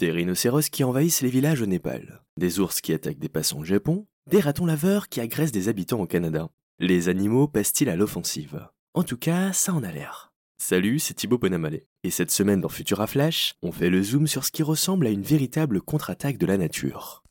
des rhinocéros qui envahissent les villages au Népal, des ours qui attaquent des passants au Japon, des ratons laveurs qui agressent des habitants au Canada. Les animaux passent-ils à l'offensive? En tout cas, ça en a l'air. Salut, c'est Thibaut Bonamale. Et cette semaine dans Futura Flash, on fait le zoom sur ce qui ressemble à une véritable contre-attaque de la nature.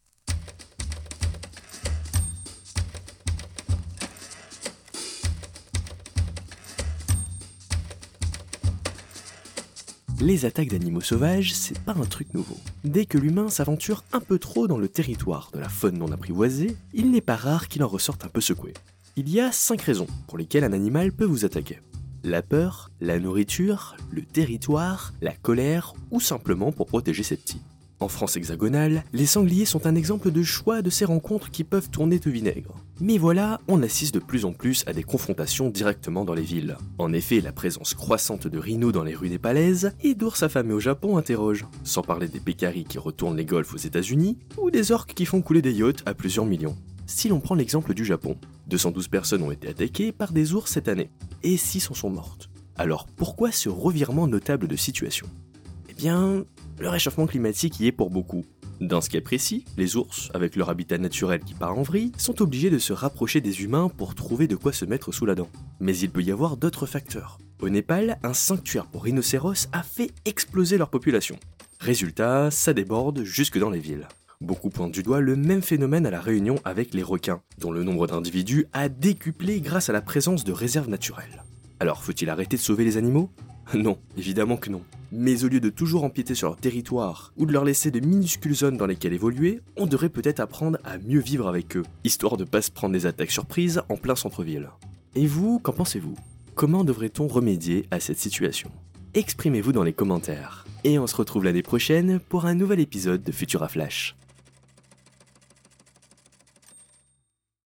Les attaques d'animaux sauvages, c'est pas un truc nouveau. Dès que l'humain s'aventure un peu trop dans le territoire de la faune non apprivoisée, il n'est pas rare qu'il en ressorte un peu secoué. Il y a 5 raisons pour lesquelles un animal peut vous attaquer. La peur, la nourriture, le territoire, la colère ou simplement pour protéger ses petits. En France hexagonale, les sangliers sont un exemple de choix de ces rencontres qui peuvent tourner au vinaigre. Mais voilà, on assiste de plus en plus à des confrontations directement dans les villes. En effet, la présence croissante de rhinos dans les rues népalaises et d'ours affamés au Japon interroge. Sans parler des pécaris qui retournent les golfs aux États-Unis ou des orques qui font couler des yachts à plusieurs millions. Si l'on prend l'exemple du Japon, 212 personnes ont été attaquées par des ours cette année, et 6 en sont mortes. Alors pourquoi ce revirement notable de situation? Eh bien, le réchauffement climatique y est pour beaucoup. Dans ce cas précis, les ours, avec leur habitat naturel qui part en vrille, sont obligés de se rapprocher des humains pour trouver de quoi se mettre sous la dent. Mais il peut y avoir d'autres facteurs. Au Népal, un sanctuaire pour rhinocéros a fait exploser leur population. Résultat, ça déborde jusque dans les villes. Beaucoup pointent du doigt le même phénomène à la Réunion avec les requins, dont le nombre d'individus a décuplé grâce à la présence de réserves naturelles. Alors faut-il arrêter de sauver les animaux? Non, évidemment que non. Mais au lieu de toujours empiéter sur leur territoire ou de leur laisser de minuscules zones dans lesquelles évoluer, on devrait peut-être apprendre à mieux vivre avec eux, histoire de pas se prendre des attaques surprises en plein centre-ville. Et vous, qu'en pensez-vous? Comment devrait-on remédier à cette situation? Exprimez-vous dans les commentaires. Et on se retrouve l'année prochaine pour un nouvel épisode de Futura Flash.